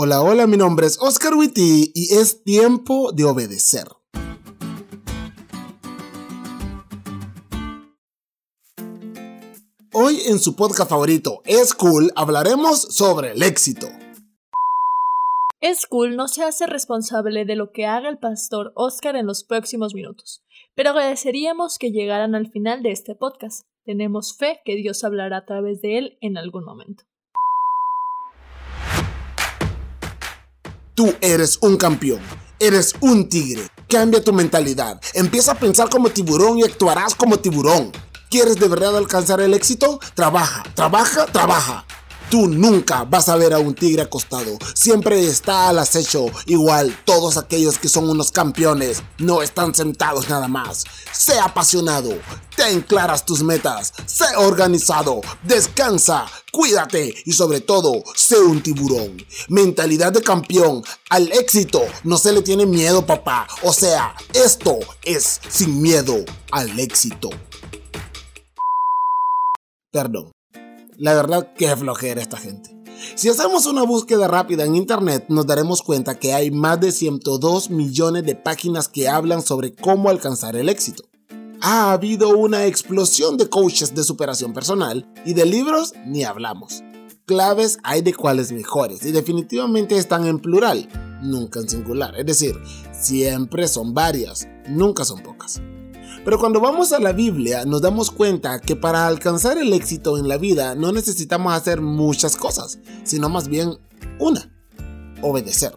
Hola, hola, mi nombre es Oscar Witty y es tiempo de obedecer. Hoy en su podcast favorito, Es Cool, hablaremos sobre el éxito. Es Cool no se hace responsable de lo que haga el pastor Oscar en los próximos minutos, pero agradeceríamos que llegaran al final de este podcast. Tenemos fe que Dios hablará a través de él en algún momento. Tú eres un campeón. Eres un tigre. Cambia tu mentalidad. Empieza a pensar como tiburón y actuarás como tiburón. ¿Quieres de verdad alcanzar el éxito? Trabaja, trabaja, trabaja. Tú nunca vas a ver a un tigre acostado. Siempre está al acecho. Igual todos aquellos que son unos campeones no están sentados nada más. Sé apasionado. Ten claras tus metas. Sé organizado. Descansa. Cuídate y sobre todo, sé un tiburón. Mentalidad de campeón. Al éxito no se le tiene miedo, papá. O sea, esto es sin miedo al éxito. Perdón. La verdad, qué flojera esta gente. Si hacemos una búsqueda rápida en internet, nos daremos cuenta que hay más de 102 millones de páginas que hablan sobre cómo alcanzar el éxito. Ha habido una explosión de coaches de superación personal y de libros ni hablamos. Claves hay de cuáles mejores y definitivamente están en plural, nunca en singular. Es decir, siempre son varias, nunca son pocas. Pero cuando vamos a la Biblia nos damos cuenta que para alcanzar el éxito en la vida no necesitamos hacer muchas cosas, sino más bien una, obedecer.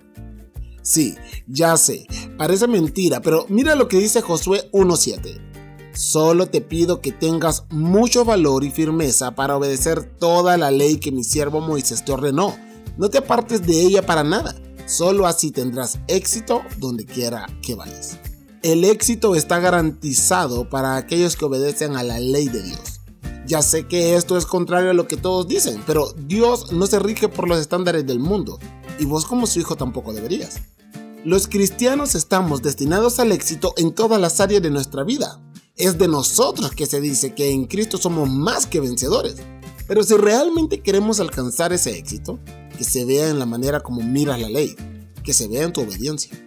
Sí, ya sé, parece mentira, pero mira lo que dice Josué 1.7. Solo te pido que tengas mucho valor y firmeza para obedecer toda la ley que mi siervo Moisés te ordenó. No te apartes de ella para nada. Solo así tendrás éxito donde quiera que vayas. El éxito está garantizado para aquellos que obedecen a la ley de Dios. Ya sé que esto es contrario a lo que todos dicen, pero Dios no se rige por los estándares del mundo, y vos como su hijo tampoco deberías. Los cristianos estamos destinados al éxito en todas las áreas de nuestra vida. Es de nosotros que se dice que en Cristo somos más que vencedores. Pero si realmente queremos alcanzar ese éxito, que se vea en la manera como miras la ley, que se vea en tu obediencia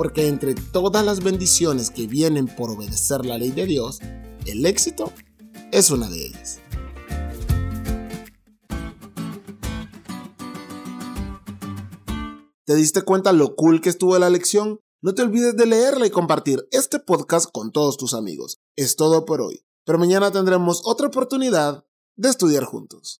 porque entre todas las bendiciones que vienen por obedecer la ley de Dios, el éxito es una de ellas. ¿Te diste cuenta lo cool que estuvo la lección? No te olvides de leerla y compartir este podcast con todos tus amigos. Es todo por hoy, pero mañana tendremos otra oportunidad de estudiar juntos.